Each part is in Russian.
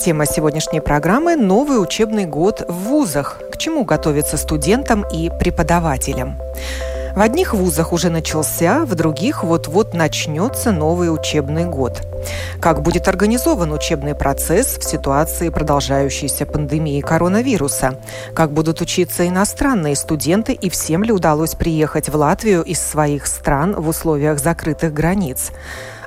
Тема сегодняшней программы – новый учебный год в вузах. К чему готовиться студентам и преподавателям? В одних вузах уже начался, в других вот-вот начнется новый учебный год. Как будет организован учебный процесс в ситуации продолжающейся пандемии коронавируса? Как будут учиться иностранные студенты и всем ли удалось приехать в Латвию из своих стран в условиях закрытых границ?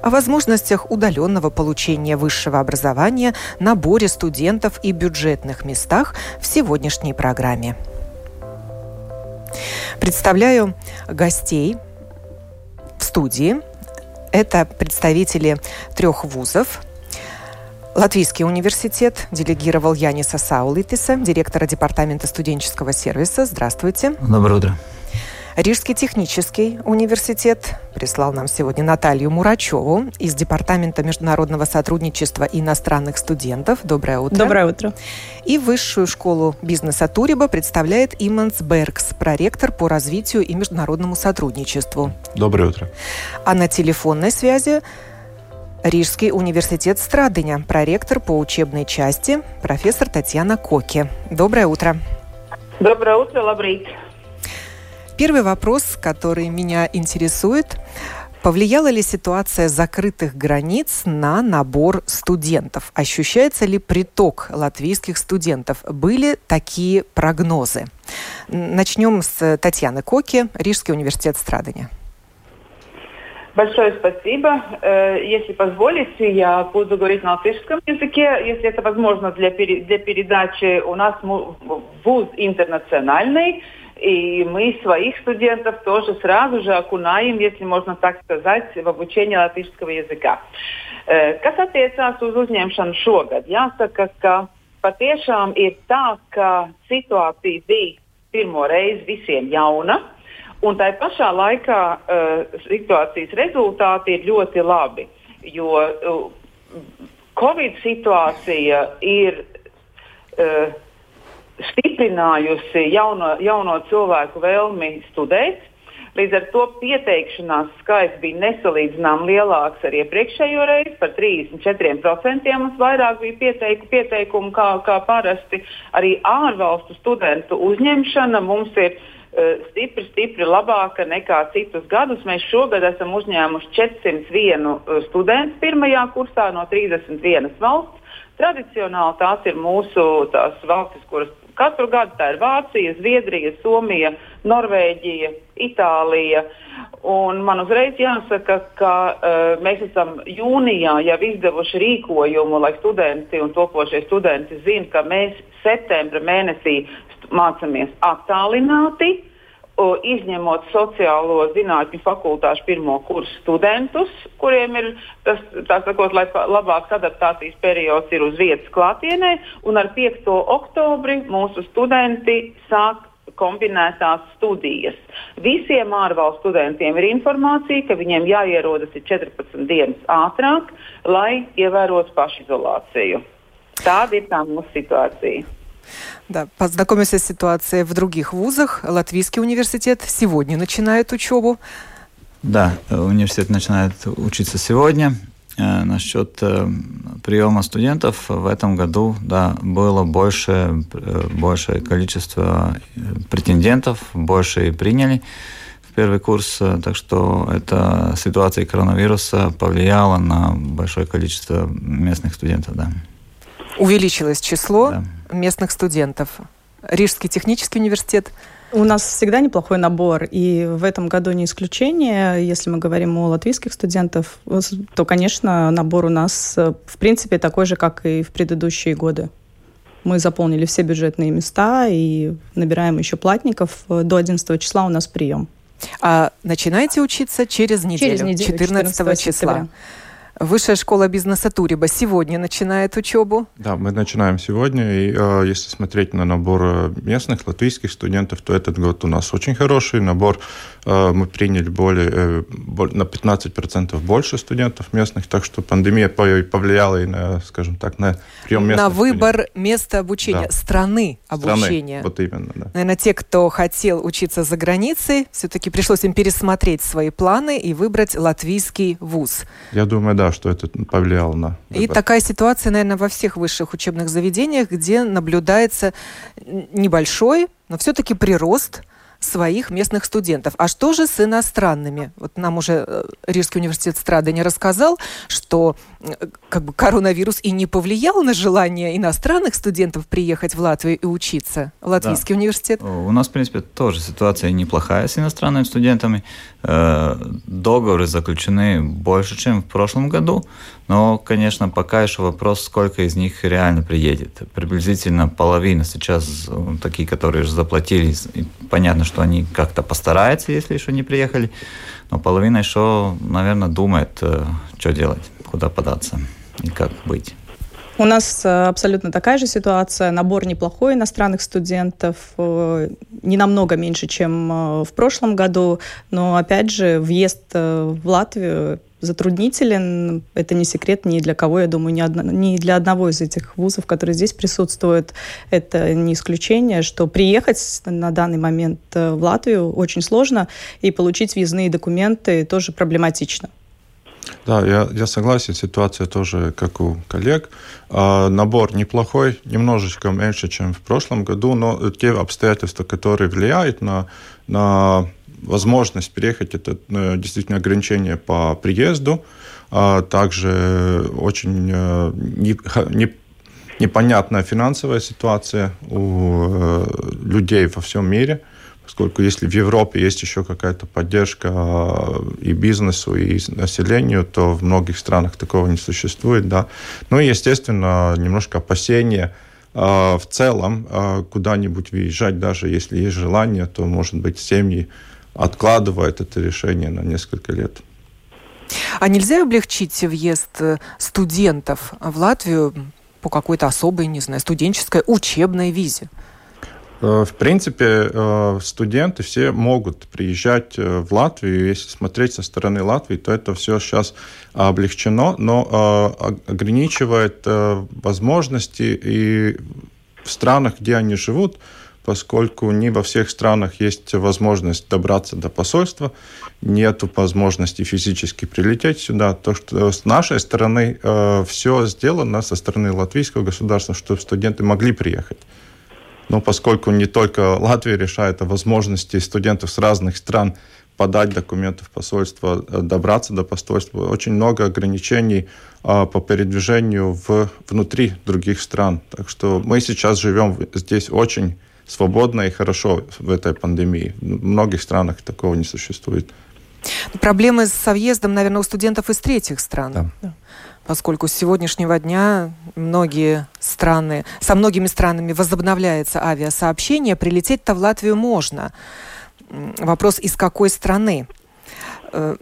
О возможностях удаленного получения высшего образования, наборе студентов и бюджетных местах в сегодняшней программе. Представляю гостей в студии. Это представители трех вузов. Латвийский университет делегировал Яниса Саулитиса, директора департамента студенческого сервиса. Здравствуйте. Доброе утро. Рижский технический университет прислал нам сегодня Наталью Мурачеву из Департамента международного сотрудничества и иностранных студентов. Доброе утро. Доброе утро. И Высшую школу бизнеса Туриба представляет Иманс Беркс, проректор по развитию и международному сотрудничеству. Доброе утро. А на телефонной связи Рижский университет Страдыня, проректор по учебной части, профессор Татьяна Коки. Доброе утро. Доброе утро, Лабрит. Первый вопрос, который меня интересует. Повлияла ли ситуация закрытых границ на набор студентов? Ощущается ли приток латвийских студентов? Были такие прогнозы? Начнем с Татьяны Коки, Рижский университет Страдания. Большое спасибо. Э, если позволите, я буду говорить на латышском языке, если это возможно для, для передачи. У нас вуз интернациональный, и мы своих студентов тоже сразу же окунаем, если можно так сказать, в обучение латышского языка. Kas attiecās uz uzņemšanu šogad? Jāsaka, ka patiešām ir tā, ka situācija bija pirmo reizi visiem jauna, un tai pašā laikā uh, situācijas rezultāti ir ļoti labi, jo uh, Covid situācija ir uh, stiprinājusi jauno, jauno cilvēku vēlmi studēt. Līdz ar to pieteikšanās skaits bija nesalīdzināmāk lielāks ar iepriekšējo reizi, par 34% mums vairāk bija pieteiku, pieteikumu kā, kā parasti. Arī ārvalstu studentu uzņemšana mums ir uh, stipri, stipri labāka nekā citus gadus. Mēs šogad esam uzņēmuši 401 uh, studentu pirmajā kursā no 31 valsts. Tradicionāli tās ir mūsu tās valstis, kuras Katru gadu tā ir Vācija, Zviedrija, Somija, Norvēģija, Itālija. Un man uzreiz jāsaka, ka uh, mēs esam jūnijā jau izdevuši rīkojumu, lai studenti un topošie studenti zinātu, ka mēs septembra mēnesī mācāmies attālināti izņemot sociālo zinātņu fakultāšu pirmo kursu studentus, kuriem ir tas, tā sakot, lai labāks adaptācijas periods ir uz vietas klātienē, un ar 5. oktobri mūsu studenti sāk kombinētās studijas. Visiem ārvalstu studentiem ir informācija, ka viņiem jāierodas 14 dienas ātrāk, lai ievērotu pašizolāciju. Tāda ir tā mūsu situācija. Да, познакомимся с ситуацией в других вузах. Латвийский университет сегодня начинает учебу. Да, университет начинает учиться сегодня. Э, насчет э, приема студентов в этом году да, было больше, э, большее количество претендентов, больше и приняли в первый курс, так что эта ситуация коронавируса повлияла на большое количество местных студентов. Да. Увеличилось число да. Местных студентов. Рижский технический университет у нас всегда неплохой набор, и в этом году не исключение. Если мы говорим о латвийских студентах, то, конечно, набор у нас, в принципе, такой же, как и в предыдущие годы. Мы заполнили все бюджетные места и набираем еще платников. До 11 числа у нас прием. А начинаете учиться через неделю, через неделю 14, 14 числа. Сентября. Высшая школа бизнеса Туриба сегодня начинает учебу. Да, мы начинаем сегодня. И э, если смотреть на набор э, местных латвийских студентов, то этот год у нас очень хороший набор. Э, мы приняли более, э, на 15% больше студентов местных, так что пандемия повлияла и на, скажем так, на прием местных На выбор студентов. места обучения, да. страны обучения. Страны, вот именно, да. Наверное, те, кто хотел учиться за границей, все-таки пришлось им пересмотреть свои планы и выбрать латвийский вуз. Я думаю, да, что это повлияло на выбор. И такая ситуация, наверное, во всех высших учебных заведениях, где наблюдается небольшой, но все-таки прирост своих местных студентов. А что же с иностранными? Вот нам уже э, Рижский университет Страды не рассказал, что как бы коронавирус и не повлиял на желание иностранных студентов приехать в Латвию и учиться. Латвийский да. университет. У нас, в принципе, тоже ситуация неплохая с иностранными студентами. Э, договоры заключены больше, чем в прошлом году. Но, конечно, пока еще вопрос, сколько из них реально приедет. Приблизительно половина сейчас такие, которые уже заплатили. понятно, что они как-то постараются, если еще не приехали. Но половина еще, наверное, думает, э, что делать, куда податься и как быть. У нас э, абсолютно такая же ситуация. Набор неплохой иностранных студентов, э, не намного меньше, чем в прошлом году, но опять же въезд в Латвию затруднителен. Это не секрет ни для кого, я думаю, ни, одно, ни для одного из этих вузов, которые здесь присутствуют. Это не исключение, что приехать на данный момент э, в Латвию очень сложно, и получить въездные документы тоже проблематично. Да, я, я согласен, ситуация тоже как у коллег. А, набор неплохой, немножечко меньше, чем в прошлом году, но те обстоятельства, которые влияют на, на возможность переехать, это э, действительно ограничение по приезду, а также очень э, не, не, непонятная финансовая ситуация у э, людей во всем мире, поскольку если в Европе есть еще какая-то поддержка и бизнесу, и населению, то в многих странах такого не существует. Да. Ну и, естественно, немножко опасения в целом куда-нибудь выезжать, даже если есть желание, то, может быть, семьи откладывает это решение на несколько лет. А нельзя облегчить въезд э, студентов в Латвию по какой-то особой, не знаю, студенческой учебной визе? Э, в принципе, э, студенты все могут приезжать в Латвию. Если смотреть со стороны Латвии, то это все сейчас облегчено, но ограничивает возможности и в странах, где они живут, поскольку не во всех странах есть возможность добраться до посольства, нет возможности физически прилететь сюда. То, что с нашей стороны э, все сделано, со стороны латвийского государства, чтобы студенты могли приехать. Но поскольку не только Латвия решает о возможности студентов с разных стран подать документы в посольство, э, добраться до посольства. Очень много ограничений э, по передвижению в, внутри других стран. Так что мы сейчас живем здесь очень свободно и хорошо в этой пандемии. В многих странах такого не существует. Проблемы со въездом, наверное, у студентов из третьих стран. Да. Поскольку с сегодняшнего дня многие страны, со многими странами возобновляется авиасообщение, прилететь-то в Латвию можно. Вопрос, из какой страны? Э,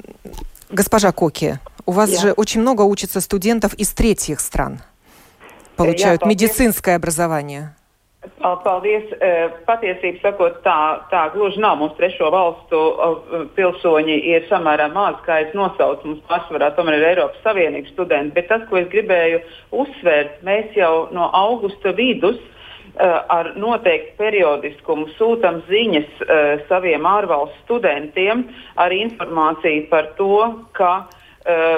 госпожа Коки, у вас Я. же очень много учатся студентов из третьих стран. Получают медицинское образование. Paldies. Patiesībā sakot, tā, tā gluži nav. Mums trešo valstu pilsoņi ir samērā maz, kā es nosaucu. Mums pārsvarā tomēr ir Eiropas Savienības studenti. Bet tas, ko es gribēju uzsvērt, mēs jau no augusta vidus ar noteiktu periodiskumu sūtām ziņas saviem ārvalstu studentiem ar informāciju par to, ka Eh,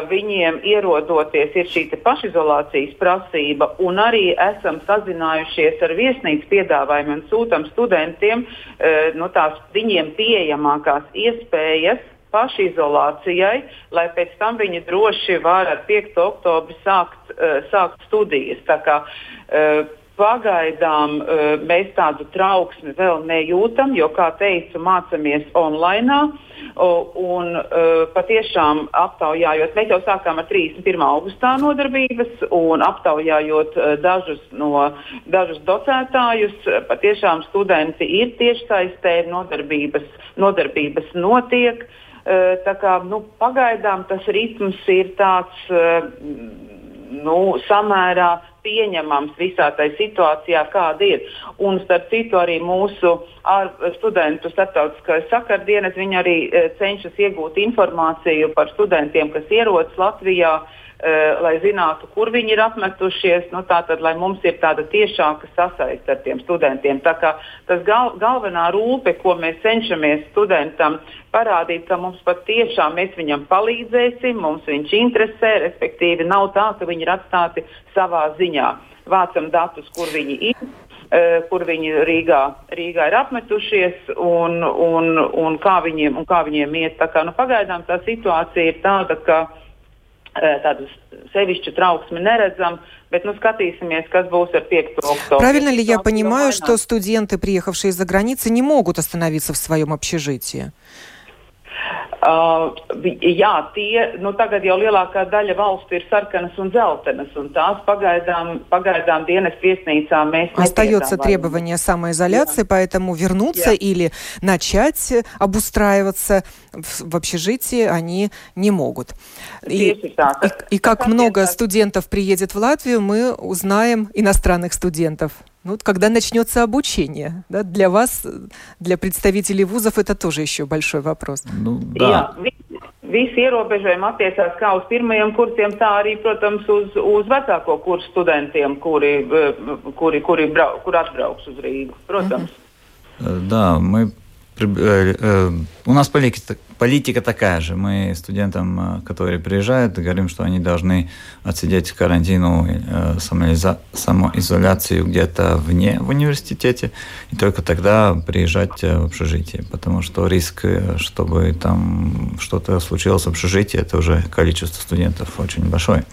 viņiem ierodoties ir šī pašizolācijas prasība, un arī esam sazinājušies ar viesnīcu piedāvājumiem sūtām studentiem eh, nu, tās viņiem pieejamākās iespējas pašizolācijai, lai pēc tam viņi droši var ar 5. oktobri sākt, uh, sākt studijas. Tā kā, Pagaidām uh, mēs tādu trauksmi vēl nejūtam, jo, kā teicu, mācāmies online. Un uh, patiešām aptaujājot, mēs jau sākām ar 31. augustā nodarbības, un aptaujājot uh, dažus no dažus docētājus, patiešām studenti ir tiešsaistē, nodarbības, nodarbības notiek. tā kā, nu, pagaidām tas ritms ir tāds nu, samērā pieņemams visā tajā situācijā, kāda ir. Un starp citu, arī mūsu studentu starptautiskais sakardienas, viņi arī cenšas iegūt informāciju par studentiem, kas ierodas Latvijā. Uh, lai zinātu, kur viņi ir apmetušies, nu, tātad, lai mums ir tāda tiešāka sasaiste ar tiem studentiem. Tas gal, galvenā rūpe, ko mēs cenšamies studentam parādīt, ka mums patiešām mēs viņam palīdzēsim, mums viņš interesē, respektīvi nav tā, ka viņi ir atstāti savā ziņā. Vācam datus, kur viņi ir. Uh, kur viņi Rīgā, Rīgā ir apmetušies un, un, un, kā viņiem, un kā viņiem iet. Kā, nu, pagaidām tā situācija ir tāda, ka uh, tādu sevišķu trauksmi neredzam, bet nu, skatīsimies, kas būs ar 5 октября. Правильно ли я понимаю, что студенты, приехавшие из-за границы, не могут остановиться в своем общежитии? Uh, jā, tie nu, tagad jau lielākā daļa valstu ir sarkanas un dzeltenas, un tās pagaidām, pagaidām dienas viesnīcā mēs Остается требование самоизоляции, поэтому вернуться или начать обустраиваться в, в общежитии они не могут. И, и, и как много студентов приедет в Латвию, мы узнаем иностранных студентов. Ну, когда начнется обучение, да, для вас, для представителей вузов, это тоже еще большой вопрос. Ну, да. Jā, visi ierobežojumi attiecās kā uz pirmajiem kursiem, tā arī, protams, uz, uz vecāko kursu studentiem, kuri, kuri, kuri brau, kur atbrauks uz Rīgu. Protams. Да, мы Э, э, у нас политика, политика такая же. Мы студентам, э, которые приезжают, говорим, что они должны отсидеть карантину, самоизоляцию где-то вне в университете, и только тогда приезжать в общежитие. Потому что риск, чтобы там что-то случилось в общежитии, это уже количество студентов очень большое.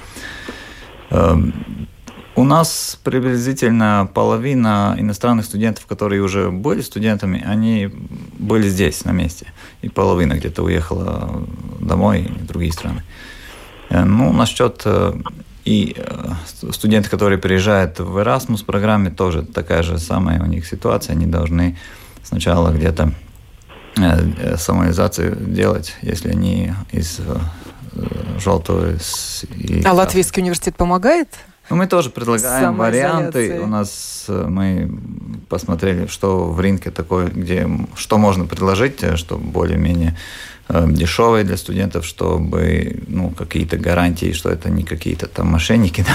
У нас приблизительно половина иностранных студентов, которые уже были студентами, они были здесь, на месте. И половина где-то уехала домой в другие страны. Э, ну, насчет э, и э, студенты, которые приезжают в Erasmus программе, тоже такая же самая у них ситуация. Они должны сначала где-то самоизоляцию делать, если они из желтого. А Латвийский университет помогает? Ну, мы тоже предлагаем варианты. У нас э, мы посмотрели, что в рынке такое, где что можно предложить, э, что более-менее э, дешевое для студентов, чтобы ну, какие-то гарантии, что это не какие-то там мошенники, да,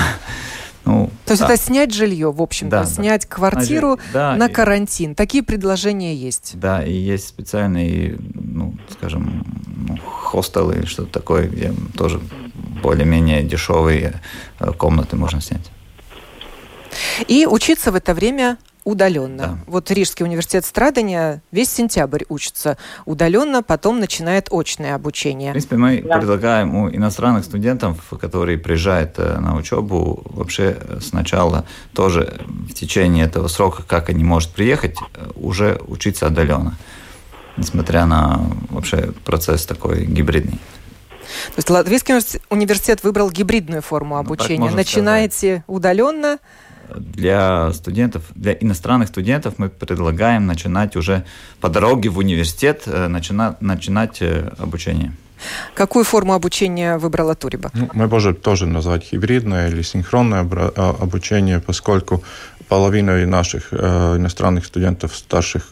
ну, То есть да. это снять жилье, в общем-то, да, снять да. квартиру да, на карантин. Такие предложения есть. Да, и есть специальные, ну, скажем, ну, хостелы или что-то такое, где тоже более-менее дешевые э, комнаты можно снять. И учиться в это время удаленно. Да. Вот Рижский университет страдания весь сентябрь учится удаленно, потом начинает очное обучение. В принципе, мы да. предлагаем у иностранных студентов, которые приезжают э, на учебу, вообще сначала тоже в течение этого срока, как они могут приехать, э, уже учиться удаленно, несмотря на вообще процесс такой гибридный. То есть Латвийский университет выбрал гибридную форму ну, обучения. Ну, Начинаете сказать. удаленно, для студентов, для иностранных студентов мы предлагаем начинать уже по дороге в университет, э, начинать, начинать э, обучение. Какую форму обучения выбрала Туриба? Ну, мы можем тоже назвать гибридное или синхронное а, обучение, поскольку половина наших э, иностранных студентов, старших,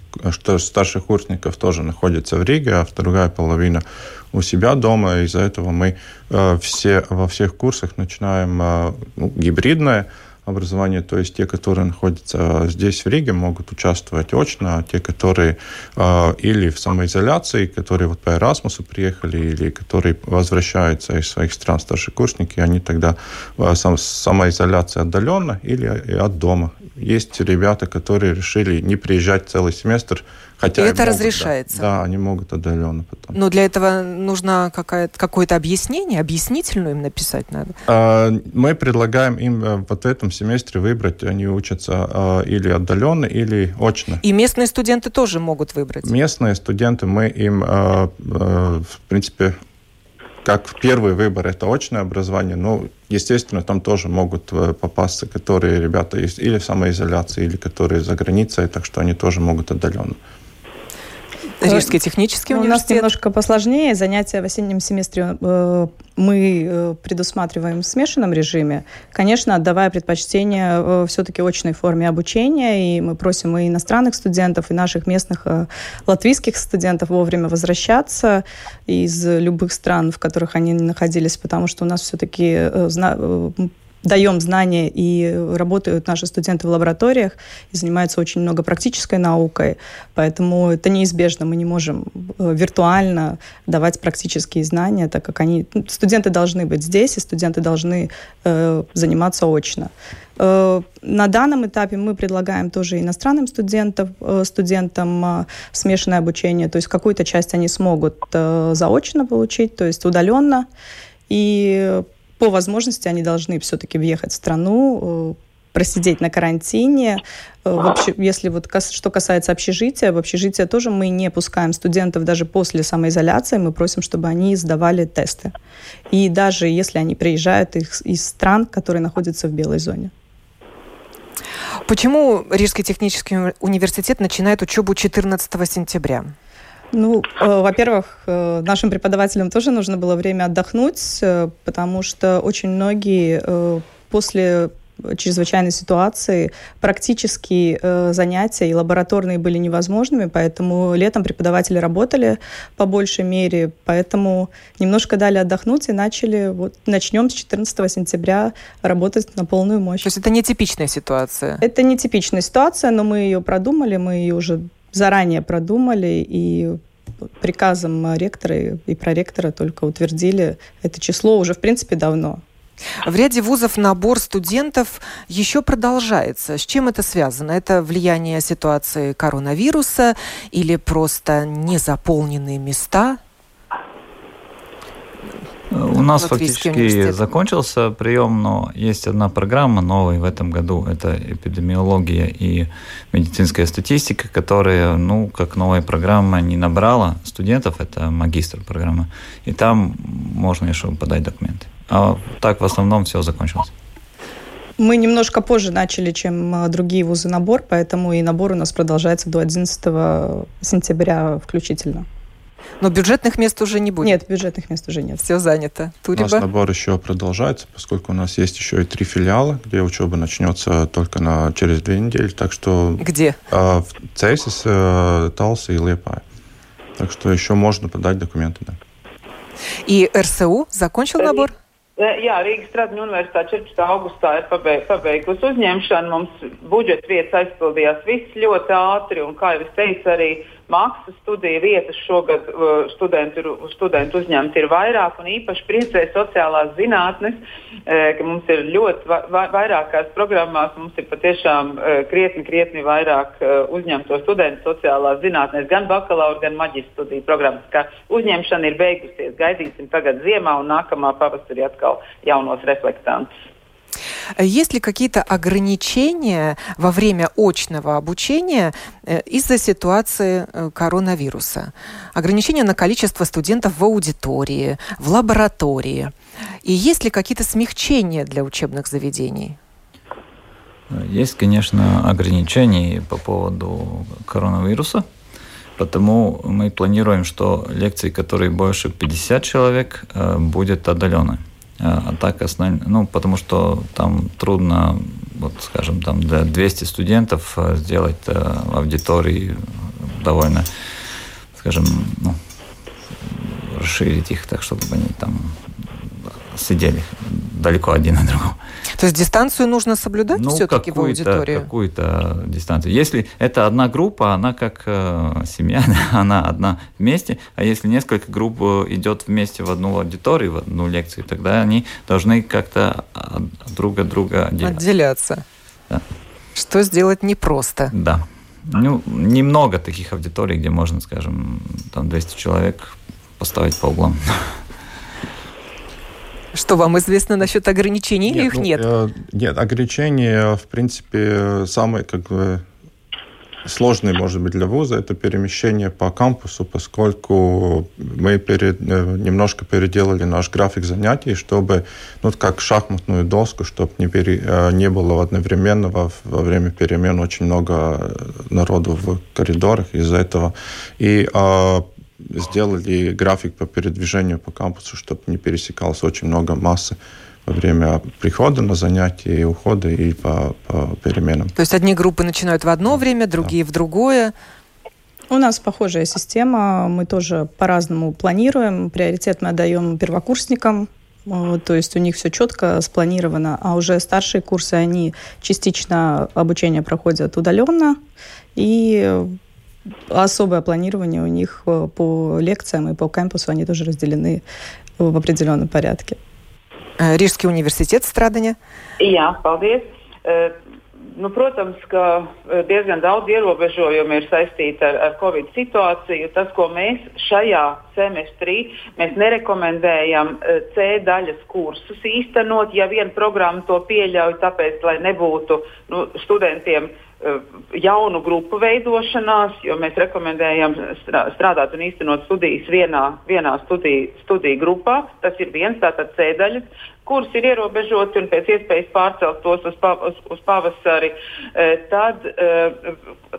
старших курсников тоже находится в Риге, а другая половина у себя дома. Из-за этого мы все, во всех курсах начинаем ну, гибридное образования, то есть те, которые находятся здесь в Риге, могут участвовать очно, а те, которые э, или в самоизоляции, которые вот по Erasmusу приехали, или которые возвращаются из своих стран старшекурсники, они тогда э, сам, самоизоляция отдаленно или от дома. Есть ребята, которые решили не приезжать целый семестр, Хотя и это могут, разрешается. Да, да, они могут отдаленно потом. Но для этого нужно какое-то объяснение, объяснительную им написать надо. А, мы предлагаем им э, вот в этом семестре выбрать, они учатся а, или отдаленно, или очно. И местные студенты тоже могут выбрать? Местные студенты, мы им, а, в принципе, как первый выбор это очное образование, но, естественно, там тоже могут э, попасться, которые ребята или в самоизоляции, или которые за границей, так что они тоже могут отдаленно. Рижский технический ну, университет. У нас немножко посложнее. Занятия в осеннем семестре э, мы э, предусматриваем в смешанном режиме. Конечно, отдавая предпочтение э, все-таки очной форме обучения. И мы просим и иностранных студентов, и наших местных латвийских студентов вовремя возвращаться из любых стран, в которых они находились, потому что у нас все-таки даем знания, и работают наши студенты в лабораториях, и занимаются очень много практической наукой, поэтому это неизбежно, мы не можем э, виртуально давать практические знания, так как они, ну, студенты должны быть здесь, и студенты должны э, заниматься очно. Э, на данном этапе мы предлагаем тоже иностранным студентам, э, студентам э, смешанное обучение, то есть какую-то часть они смогут заочно получить, то есть удаленно, и по возможности они должны все-таки въехать в страну, э, просидеть на карантине. Э, вообще, если вот что касается общежития, в общежитие тоже мы не пускаем студентов даже после самоизоляции, мы просим, чтобы они сдавали тесты. И даже если они приезжают из, из стран, которые находятся в белой зоне. Почему Рижский технический университет начинает учебу 14 сентября? Ну, э, во-первых, э, нашим преподавателям тоже нужно было время отдохнуть, э, потому что очень многие после чрезвычайной ситуации практически э, занятия и лабораторные были невозможными, поэтому летом преподаватели работали по большей мере, поэтому немножко дали отдохнуть и начали, вот начнем с 14 сентября работать на полную мощь. То есть это нетипичная ситуация? Это нетипичная ситуация, но мы ее продумали, мы ее уже заранее продумали и приказом ректора и проректора только утвердили это число уже, в принципе, давно. В ряде вузов набор студентов еще продолжается. С чем это связано? Это влияние ситуации коронавируса или просто незаполненные места? У нас фактически закончился прием, но есть одна программа новая в этом году. Это эпидемиология и медицинская статистика, которая, ну, как новая программа не набрала студентов, это магистр программа. И там можно еще подать документы. А так в основном все закончилось. Мы немножко позже начали, чем а, другие вузы набор, поэтому и набор у нас продолжается до 11 сентября включительно. Но бюджетных мест уже не будет? Нет, бюджетных мест уже нет. Все занято. Туриба? У нас набор еще продолжается, поскольку у нас есть еще и три филиала, где учеба начнется только на, через две недели. Так что... Где? Э, в Цейсис, э, Талса и Лепая. Так что еще можно подать документы, да. И РСУ закончил набор? Jā, Rīgas Stradiņu universitāte 14. augustā ir pabeigusi uzņemšanu. Mums budžeta vietas aizpildījās viss ļoti ātri, un, kā jau es teicu, arī maksas studiju vietas šogad uh, studentu, studentu uzņemti ir vairāk, un īpaši priecē sociālās zinātnes, uh, ka mums ir ļoti va vairākās programmās, mums ir patiešām uh, krietni, krietni vairāk uzņemto studentu sociālās zinātnēs, gan bakalaura, gan maģistra studiju programmas. Kā uzņemšana ir beigusies, gaidīsim tagad ziemā un nākamā pavasarī atkal jaunos reflektantus. Есть ли какие-то ограничения во время очного обучения э, из-за ситуации э, коронавируса? Ограничения на количество студентов в аудитории, в лаборатории? И есть ли какие-то смягчения для учебных заведений? Есть, конечно, ограничения по поводу коронавируса. Потому мы планируем, что лекции, которые больше 50 человек, э, будет отдаленно. А так основ... ну, потому что там трудно, вот скажем, там для 200 студентов э, сделать э, в аудитории довольно, скажем, ну, расширить их так, чтобы они там сидели далеко один от другого. То есть дистанцию нужно соблюдать ну, все-таки в аудитории? какую-то дистанцию. Если это одна группа, она как э, семья, она одна вместе, а если несколько групп э, идет вместе в одну аудиторию, в одну лекцию, тогда они должны как-то друг от друга отделяться. Отделяться. Да. Что сделать непросто. Да. Ну, немного таких аудиторий, где можно, скажем, там 200 человек поставить по углам. Что вам известно насчет ограничений нет, их ну, нет? Э, нет, ограничения, в принципе, самые как бы сложный, может быть, для вуза это перемещение по кампусу, поскольку мы перед, э, немножко переделали наш график занятий, чтобы, ну, как шахматную доску, чтобы не, пере, э, не было одновременно во, время перемен очень много народу в коридорах из-за этого. И э, сделали график по передвижению по кампусу, чтобы не пересекалось очень много массы во время прихода на занятия и ухода и по, по переменам. То есть одни группы начинают в одно время, другие да. в другое. У нас похожая система, мы тоже по-разному планируем. Приоритет мы отдаем первокурсникам, то есть у них все четко спланировано, а уже старшие курсы, они частично обучение проходят удаленно, и особое планирование у них по лекциям и по кампусу, они тоже разделены в определенном порядке. Э, Rīgas universitātes strādāņa. Jā, paldies. Uh, nu, protams, ka eh, diezgan daudz ierobežojumu ir saistīti ar, ar Covid situāciju. Tas, ko mēs šajā semestrī mēs nerekomendējam C daļas kursus īstenot, ja viena programma to pieļauj, tāpēc, lai nebūtu nu, studentiem Eh, jaunu grupu veidošanās, jo mēs rekomendējam strādāt un īstenot studijas vienā, vienā studiju, studiju grupā. Tas ir viens tātad ceļš, kurus ir ierobežoti un pēc iespējas pārcelt tos uz, pa, uz, uz pavasari. Eh, tad eh,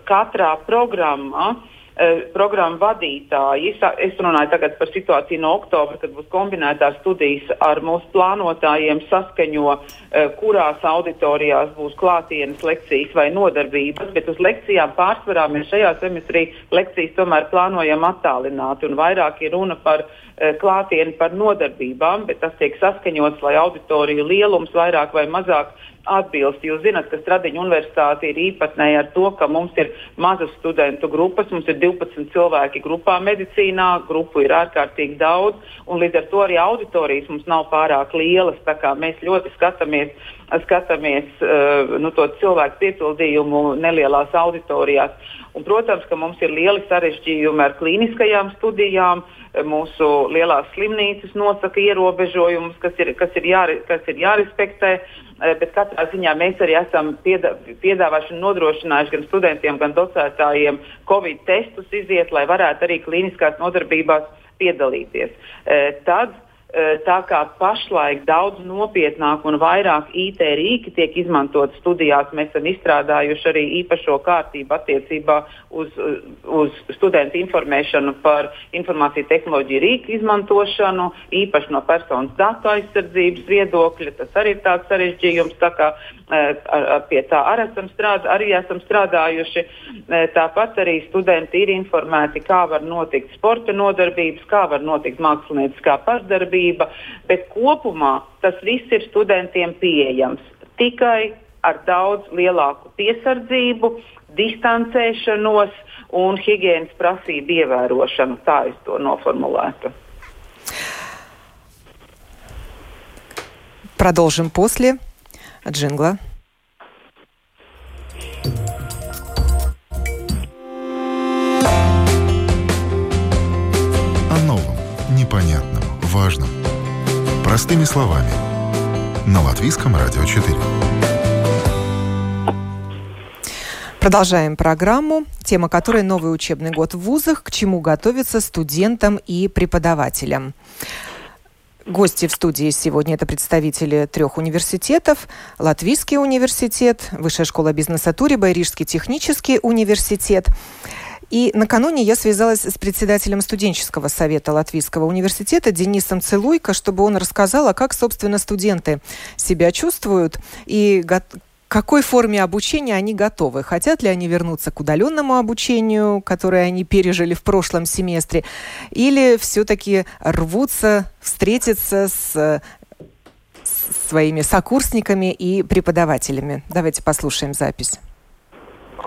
katrā programmā Eh, programmu vadītāji. Es runāju tagad par situāciju no oktobra, kad būs kombinētās studijas ar mūsu plānotājiem, saskaņo, eh, kurās auditorijās būs klātienes lekcijas vai nodarbības, bet uz lekcijām pārsvarā mēs šajā semestrī lekcijas tomēr plānojam attālināt un vairāk ir runa par eh, klātieni par nodarbībām, bet tas tiek saskaņots, lai auditoriju lielums vairāk vai mazāk atbilst. Jūs zināt, ka Stradiņa universitāte ir īpatnēja ar to, ka mums ir mazas studentu grupas, mums ir 12 cilvēki grupā medicīnā, grupu ir ārkārtīgi daudz, un līdz ar to arī auditorijas mums nav pārāk lielas. Mēs ļoti skatāmies, skatāmies uh, nu, to cilvēku piepildījumu nelielās auditorijās. Un, protams, ka mums ir lieli sarežģījumi ar klīniskajām studijām. Mūsu lielās slimnīcas nosaka ierobežojumus, kas ir, kas ir, jāre, kas ir jārespektē. Eh, bet katrā ziņā mēs arī esam piedā, piedāvājuši un nodrošinājuši gan studentiem, gan docētājiem Covid testus iziet, lai varētu arī klīniskās nodarbībās piedalīties. Eh, tad tā kā pašlaik daudz nopietnāk un vairāk IT rīki tiek izmantot studijās, mēs esam izstrādājuši arī īpašo kārtību attiecībā uz, uz studentu informēšanu par informāciju tehnoloģiju rīku izmantošanu, īpaši no personas datu aizsardzības viedokļa. Tas arī ir tāds sarežģījums. Tā kā, ar, pie tā arī esam, strād, arī esam strādājuši. Tāpat arī studenti ir informēti, kā var notikt sporta nodarbības, kā var notikt mākslinieckā pašdarbība izglītība, bet kopumā tas viss ir studentiem pieejams tikai ar daudz lielāku piesardzību, distancēšanos un higiēnas prasību ievērošanu. Tā es to noformulētu. Продолжим после джингла. Простыми словами. На Латвийском радио 4. Продолжаем программу, тема которой новый учебный год в вузах, к чему готовиться студентам и преподавателям. Гости в студии сегодня это представители трех университетов. Латвийский университет, Высшая школа бизнеса Туриба, Рижский технический университет. И накануне я связалась с председателем студенческого совета Латвийского университета Денисом Целуйко, чтобы он рассказал, а как, собственно, студенты себя чувствуют и какой форме обучения они готовы. Хотят ли они вернуться к удаленному обучению, которое они пережили в прошлом семестре, или все-таки рвутся встретиться с своими сокурсниками и преподавателями. Давайте послушаем запись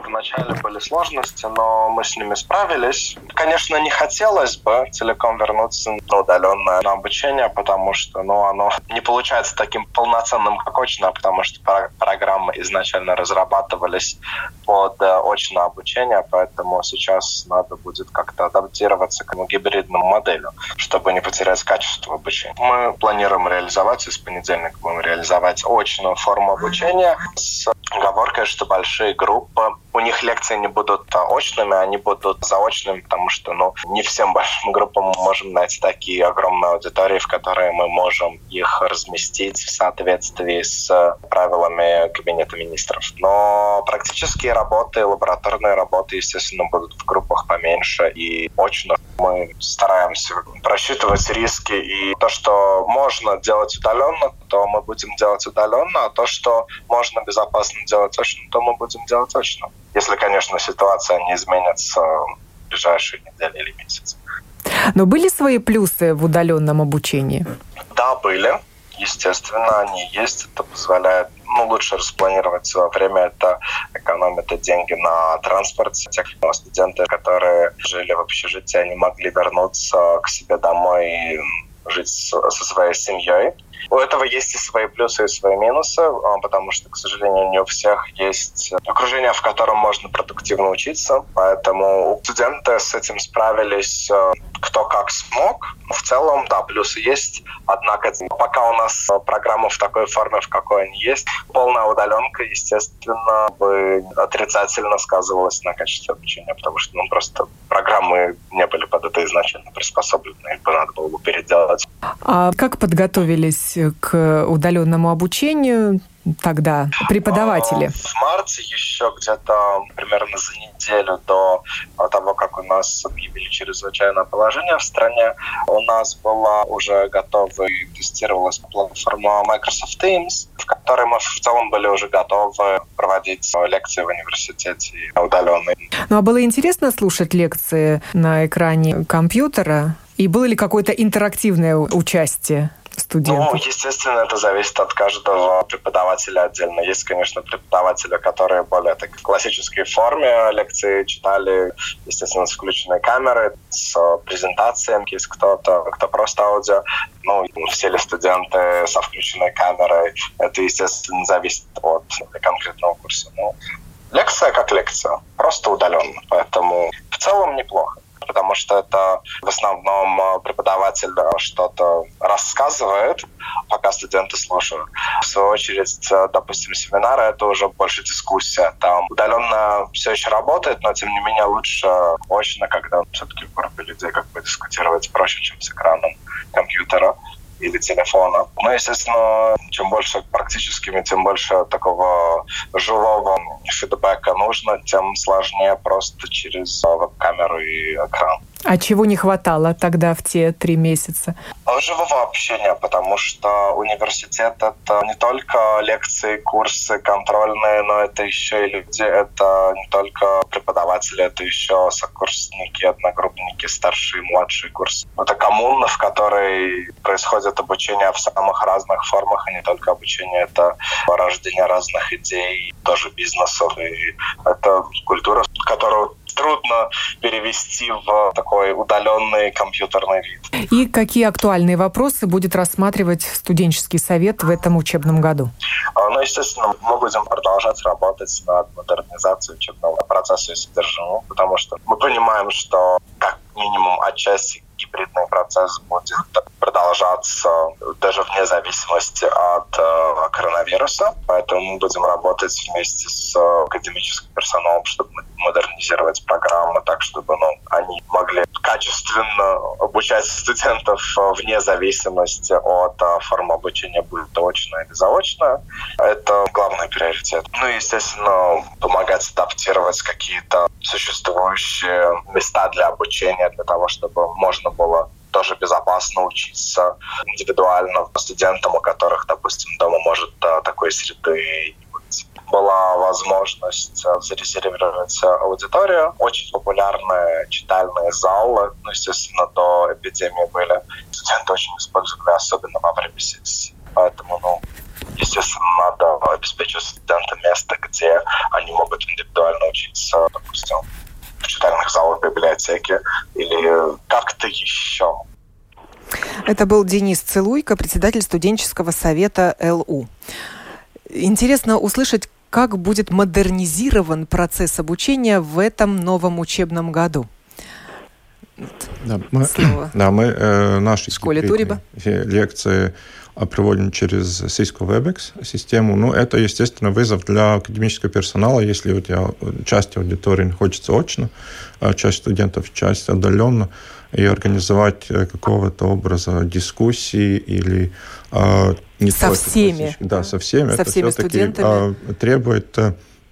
вначале были сложности, но мы с ними справились. Конечно, не хотелось бы целиком вернуться на удаленное на обучение, потому что ну, оно не получается таким полноценным, как очно, потому что программы изначально разрабатывались под очное обучение, поэтому сейчас надо будет как-то адаптироваться к гибридному моделю, чтобы не потерять качество обучения. Мы планируем реализовать, и с понедельника будем реализовать очную форму обучения с оговоркой, что большие группы у них лекции не будут очными, они будут заочными, потому что ну, не всем большим группам мы можем найти такие огромные аудитории, в которые мы можем их разместить в соответствии с правилами Кабинета министров. Но практические работы, лабораторные работы, естественно, будут в группах поменьше и очно. Мы стараемся просчитывать риски и то, что можно делать удаленно, то мы будем делать удаленно, а то, что можно безопасно делать точно, то мы будем делать точно. Если, конечно, ситуация не изменится в ближайшие недели или месяцы. Но были свои плюсы в удаленном обучении? Да, были. Естественно, они есть. Это позволяет ну, лучше распланировать свое время. Это экономит деньги на транспорте. Те студенты, которые жили в общежитии, они могли вернуться к себе домой и жить со своей семьей. У этого есть и свои плюсы, и свои минусы, а, потому что, к сожалению, не у всех есть окружение, в котором можно продуктивно учиться. Поэтому студенты с этим справились а, кто как смог. В целом, да, плюсы есть. Однако, пока у нас программа в такой форме, в какой они есть, полная удаленка, естественно, бы отрицательно сказывалась на качестве обучения, потому что, ну, просто программы не были под это изначально приспособлены, их бы надо было бы переделать. А как подготовились к удаленному обучению? Тогда преподаватели? А, в марте еще где-то примерно за неделю до того, как у нас объявили чрезвычайное положение в стране, у нас была уже готова и тестировалась платформа Microsoft Teams, в которой мы в целом были уже готовы проводить лекции в университете удаленные. Ну а было интересно слушать лекции на экране компьютера? И было ли какое-то интерактивное участие? Студентов? Ну, естественно, это зависит от каждого преподавателя отдельно. Есть, конечно, преподаватели, которые более так, в классической форме лекции читали, естественно, с включенной камерой, с презентациями. Есть кто-то, кто просто аудио. Ну, все ли студенты со включенной камерой. Это, естественно, зависит от конкретного курса. Ну, лекция как лекция, просто удаленно. Поэтому в целом неплохо потому что это в основном э, преподаватель э, что-то рассказывает, пока студенты слушают. В свою очередь, э, допустим, семинары — это уже больше дискуссия. Там удаленно все еще работает, но тем не менее лучше очно, когда все-таки в группе людей как бы дискутировать проще, чем с экраном компьютера или телефона. Ну, естественно, чем больше практическими, тем больше такого живого фидбэка нужно, тем сложнее просто через веб-камеру и экран. А чего не хватало тогда в те три месяца? Живого общения, потому что университет — это не только лекции, курсы контрольные, но это еще и люди, это не только преподаватели, это еще сокурсники, одногруппники, старшие, младшие курсы. Это коммуна, в которой происходит обучение в самых разных формах, и не только обучение, это рождение разных идей, тоже бизнесов, и это культура, которую трудно перевести в такой удаленный компьютерный вид. И какие актуальные вопросы будет рассматривать студенческий совет в этом учебном году? А, ну, естественно, мы будем продолжать работать над модернизацией учебного процесса и содержания, потому что мы понимаем, что как минимум отчасти гибридный процесс будет продолжаться даже вне зависимости от э, коронавируса. Поэтому мы будем работать вместе с академическим персоналом, чтобы модернизировать программы так, чтобы ну, они могли качественно обучать студентов вне зависимости от э, формы обучения, будет очное или заочное. Это главный приоритет. Ну и, естественно, помогать адаптировать какие-то существующие места для обучения, для того, чтобы можно было тоже безопасно учиться индивидуально студентам, у которых, допустим, дома может такой среды. Была возможность э, зарезервировать аудиторию. Очень популярные читальные залы, ну, естественно, до эпидемии были. Студенты очень использовали, особенно во время сессии. Поэтому, ну, естественно, надо обеспечить студентам место, где они могут индивидуально учиться, допустим, в читальных залах библиотеки или как-то еще. Это был Денис Целуйко, председатель студенческого совета ЛУ. Интересно услышать, как будет модернизирован процесс обучения в этом новом учебном году. Да, мы, да, мы э, наши школе Туриба лекции проводим через Cisco WebEx систему. Ну, это, естественно, вызов для академического персонала, если у тебя часть аудитории хочется очно, а часть студентов часть отдаленно, и организовать какого-то образа дискуссии или не со всеми. Да, со всеми. Со это всеми студентами. требует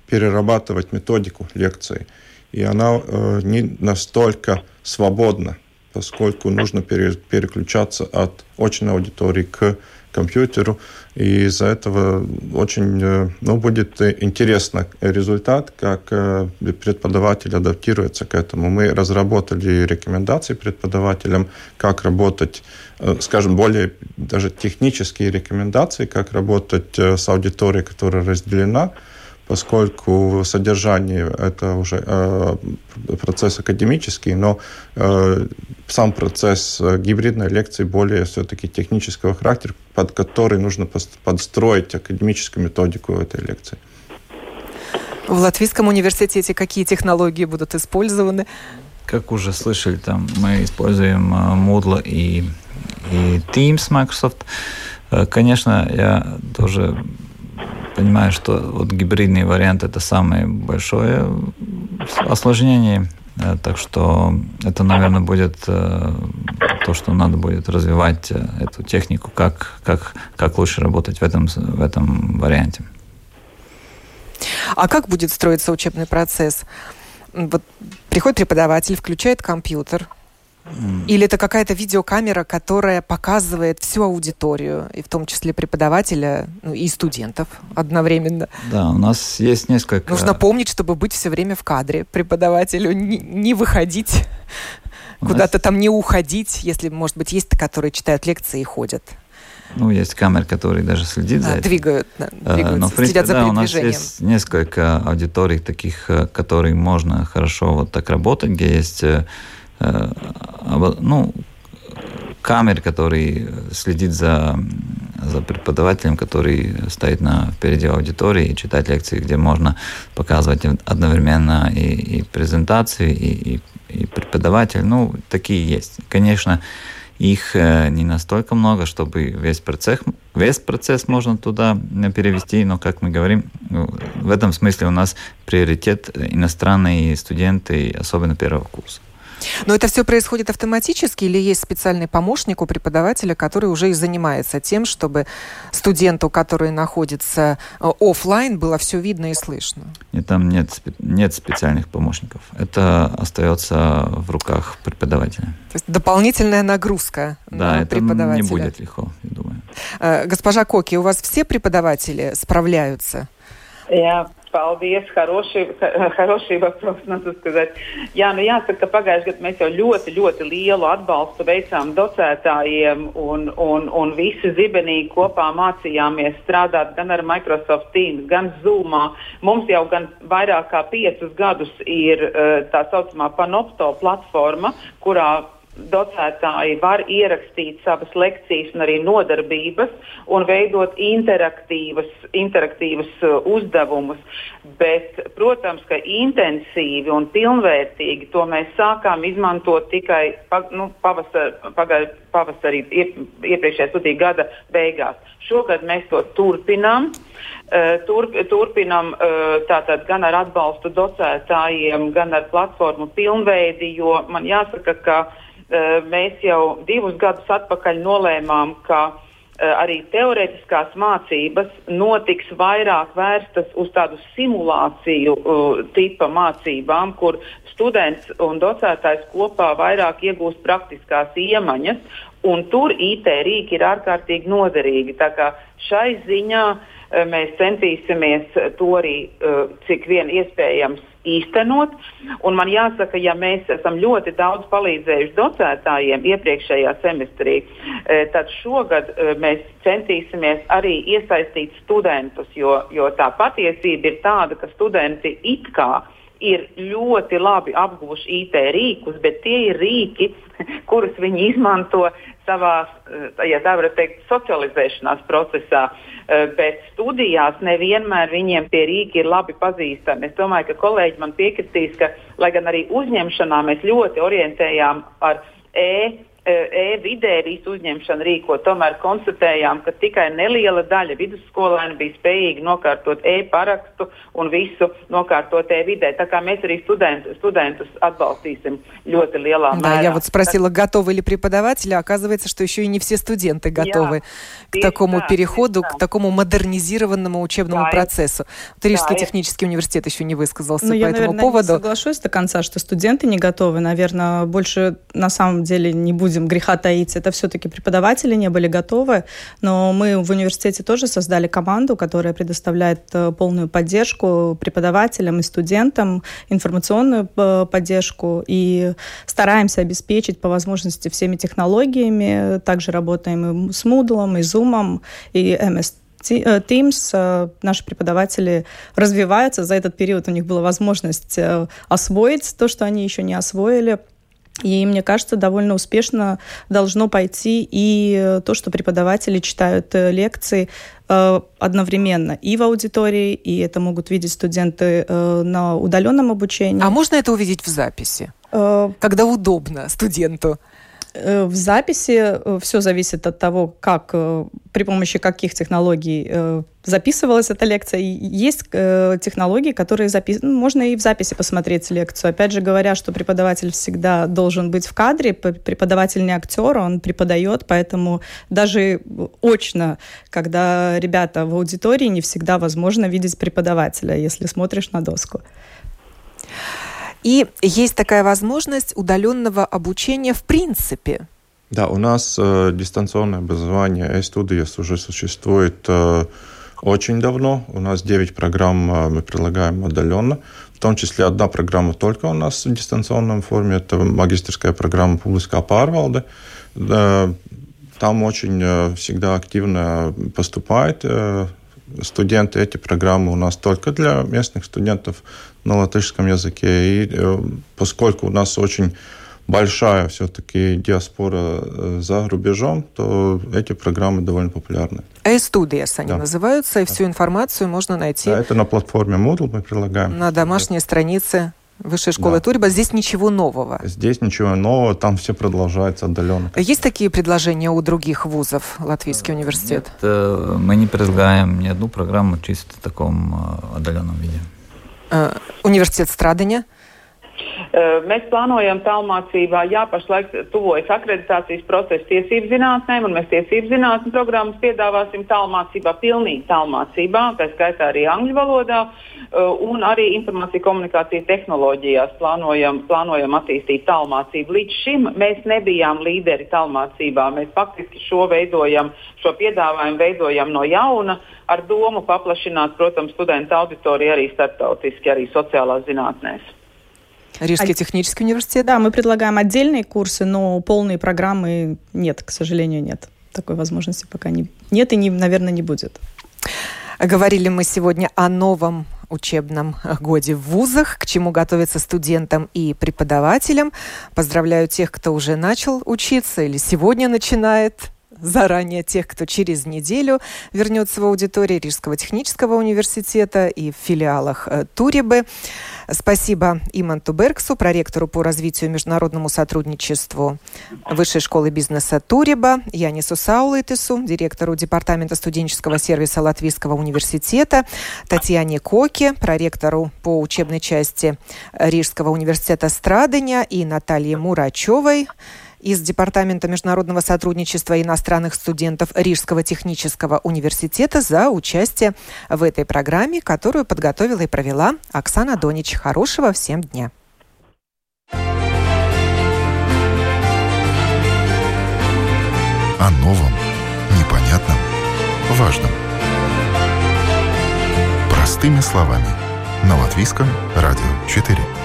перерабатывать методику лекции. И она не настолько свободна поскольку нужно переключаться от очной аудитории к компьютеру. И из-за этого очень э, ну, будет интересно результат, как э, преподаватель адаптируется к этому. Мы разработали рекомендации преподавателям, как работать, э, скажем, более даже технические рекомендации, как работать с аудиторией, которая разделена поскольку содержание это уже э, процесс академический, но э, сам процесс э, гибридной лекции более все-таки технического характера, под который нужно подстроить академическую методику этой лекции. В Латвийском университете какие технологии будут использованы? Как уже слышали, там мы используем э, Moodle и, и Teams Microsoft. Э, конечно, я тоже понимаю, что вот гибридный вариант это самое большое осложнение. Э, так что это, наверное, будет э, то, что надо будет развивать э, эту технику, как, как, как лучше работать в этом, в этом варианте. А как будет строиться учебный процесс? Вот приходит преподаватель, включает компьютер, или это какая-то видеокамера, которая показывает всю аудиторию, и в том числе преподавателя ну, и студентов одновременно? Да, у нас есть несколько... Нужно помнить, чтобы быть все время в кадре преподавателю, не, не выходить, куда-то там не уходить, если, может быть, есть, которые читают лекции и ходят. Ну, есть камеры, которые даже следят да, за этим. Двигают, да, двигаются, Но, в принципе, следят за да, у нас есть несколько аудиторий таких, э, которые можно хорошо вот так работать, где есть э, Э, ну, камер, который следит за, за преподавателем, который стоит на, впереди аудитории и читает лекции, где можно показывать одновременно и, и презентации, и, и, и преподаватель. Ну, такие есть. Конечно, их э, не настолько много, чтобы весь процесс, весь процесс можно туда перевести, но, как мы говорим, ну, в этом смысле у нас приоритет иностранные студенты, особенно первого курса. Но это все происходит автоматически или есть специальный помощник у преподавателя, который уже и занимается тем, чтобы студенту, который находится э, офлайн, было все видно и слышно? И там нет, нет специальных помощников. Это остается в руках преподавателя. То есть дополнительная нагрузка да, на преподавателя. не будет легко, я думаю. Э, госпожа Коки, у вас все преподаватели справляются? Я Paldies, Harošī, protams, man uzskatīt. Jā, nu jāsaka, ka pagājušajā gadā mēs jau ļoti, ļoti lielu atbalstu veicām docētājiem un, un, un visi zibenīgi kopā mācījāmies strādāt gan ar Microsoft Teams, gan Zoomā. Mums jau gan vairāk kā piecus gadus ir eh, tā saucamā panopto platforma, kurā docētāji var ierakstīt savas lekcijas un arī nodarbības un veidot interaktīvas, interaktīvas uh, uzdevumus. Bet, protams, ka intensīvi un pilnvērtīgi to mēs sākām izmantot tikai pa, nu, pavasar, pagai, pavasarī, iepriekšējā studiju gada beigās. Šogad mēs to turpinām. Uh, turp, turpinam uh, tātad gan ar atbalstu docētājiem, gan ar platformu pilnveidi, jo man jāsaka, ka uh, mēs jau divus gadus atpakaļ nolēmām, ka eh, arī teorētiskās mācības notiks vairāk vērstas uz tādu simulāciju uh, tipa mācībām, kur students un docētājs kopā vairāk iegūst praktiskās iemaņas, un tur IT rīki ir ārkārtīgi noderīgi. Tā kā šai ziņā uh, mēs centīsimies to arī uh, cik vien iespējams īstenot. Un man jāsaka, ja mēs esam ļoti daudz palīdzējuši docētājiem iepriekšējā semestrī, eh, tad šogad eh, mēs centīsimies arī iesaistīt studentus, jo, jo tā patiesība ir tāda, ka studenti it kā ir ļoti labi apguvuši IT rīkus, bet tie ir rīki, kurus viņi izmanto savā, eh, ja tā varētu teikt, socializēšanās procesā. Eh, bet studijās nevienmēr viņiem tie rīki ir labi pazīstami. Es domāju, ka kolēģi man piekritīs, ka, lai gan arī uzņemšanā mēs ļoti orientējām ar e e-vidē visu uzņemšanu rīko, tomēr konstatējām, ka tikai neliela daļa vidusskolēnu bija spējīgi nokārtot e-parakstu un visu nokārtot e-vidē. Tā kā mēs arī student, studentus atbalstīsim ļoti lielā да, mērā. Я вот спросила, готовы ли преподаватели, а оказывается, что еще и не все студенты готовы к такому да, переходу, да. к такому модернизированному учебному Да, процессу. Вот Рижский да, технический университет еще не высказался Ну, по я, этому наверное, поводу. не соглашусь до конца, что студенты не готовы. Наверное, больше на самом деле не будем греха таить. Это все-таки преподаватели не были готовы. Но мы в университете тоже создали команду, которая предоставляет э, полную поддержку преподавателям и студентам, информационную э, поддержку. И стараемся обеспечить по возможности всеми технологиями. Также работаем и с Moodle, и Zoom, и MS э, Teams, наши преподаватели развиваются. За этот период у них была возможность освоить то, что они еще не освоили. И мне кажется, довольно успешно должно пойти и э, то, что преподаватели читают э, лекции э, одновременно и в аудитории, и это могут видеть студенты на удаленном обучении. А можно это увидеть в записи? Когда удобно студенту? Э, В записи все зависит от того, как, э, при помощи каких технологий э, записывалась эта лекция. Есть э, технологии, которые запис... ну, можно и в записи посмотреть лекцию. Опять же говоря, что преподаватель всегда должен быть в кадре, преподаватель не актер, он преподает, поэтому даже очно, когда ребята в аудитории, не всегда возможно видеть преподавателя, если смотришь на доску. И есть такая возможность удаленного обучения в принципе. Да, у нас э, дистанционное образование e-studies уже существует э, очень давно. У нас 9 программ э, мы предлагаем удаленно. В том числе одна программа только у нас в дистанционном форме. Это магистрская программа «Публика pārvalde». Э, Там очень э, всегда активно поступают э, студенты. Эти программы у нас только для местных студентов на латышском языке. И э, поскольку у нас очень большая все-таки диаспора э, за рубежом, то эти программы довольно популярны. E-studies они Да. называются, и всю информацию можно найти Да, это на платформе Moodle мы предлагаем. на домашней странице Высшей школы Да. Туриба. Здесь ничего нового. Здесь ничего нового, там все продолжается отдаленно. Есть такие предложения у других вузов Латвийский университет? Нет, э, мы не предлагаем ни одну программу чисто в таком э, отдаленном виде. Э, Университет Страдания. Mēs plānojam tālmācībā, jā, pašlaik tuvojas akreditācijas procesa tiesību zinātnēm, un mēs tiesību zinātņu programmas piedāvāsim tālmācībā, pilnīgi tālmācībā, tā skaitā arī angļu valodā, un arī informācija komunikācija tehnoloģijās plānojam, plānojam attīstīt tālmācību. Līdz šim mēs nebijām līderi tālmācībā. Mēs faktiski šo veidojam, šo piedāvājumu veidojam no jauna ar domu paplašināt, protams, studentu auditoriju arī starptautiski, arī sociālās zinātnēs. Рижский А- технический университет. Да, мы предлагаем отдельные курсы, но полные программы нет, к сожалению, нет. Такой возможности пока не, нет и, не, наверное, не будет. Говорили мы сегодня о новом учебном годе в вузах, к чему готовятся студентам и преподавателям. Поздравляю тех, кто уже начал учиться или сегодня начинает заранее тех, кто через неделю вернется в аудитории Рижского технического университета и в филиалах э, Турибы. Спасибо Иманту Берксу, проректору по развитию международному сотрудничеству Высшей школы бизнеса Туриба, Янису Саулайтесу, директору Департамента студенческого сервиса Латвийского университета, Татьяне Коке, проректору по учебной части Рижского университета Страдания и Наталье Мурачевой, из Департамента международного сотрудничества иностранных студентов Рижского технического университета за участие в этой программе, которую подготовила и провела Оксана Донич. Хорошего всем дня! О новом, непонятном, важном. Простыми словами. На Латвийском радио 4.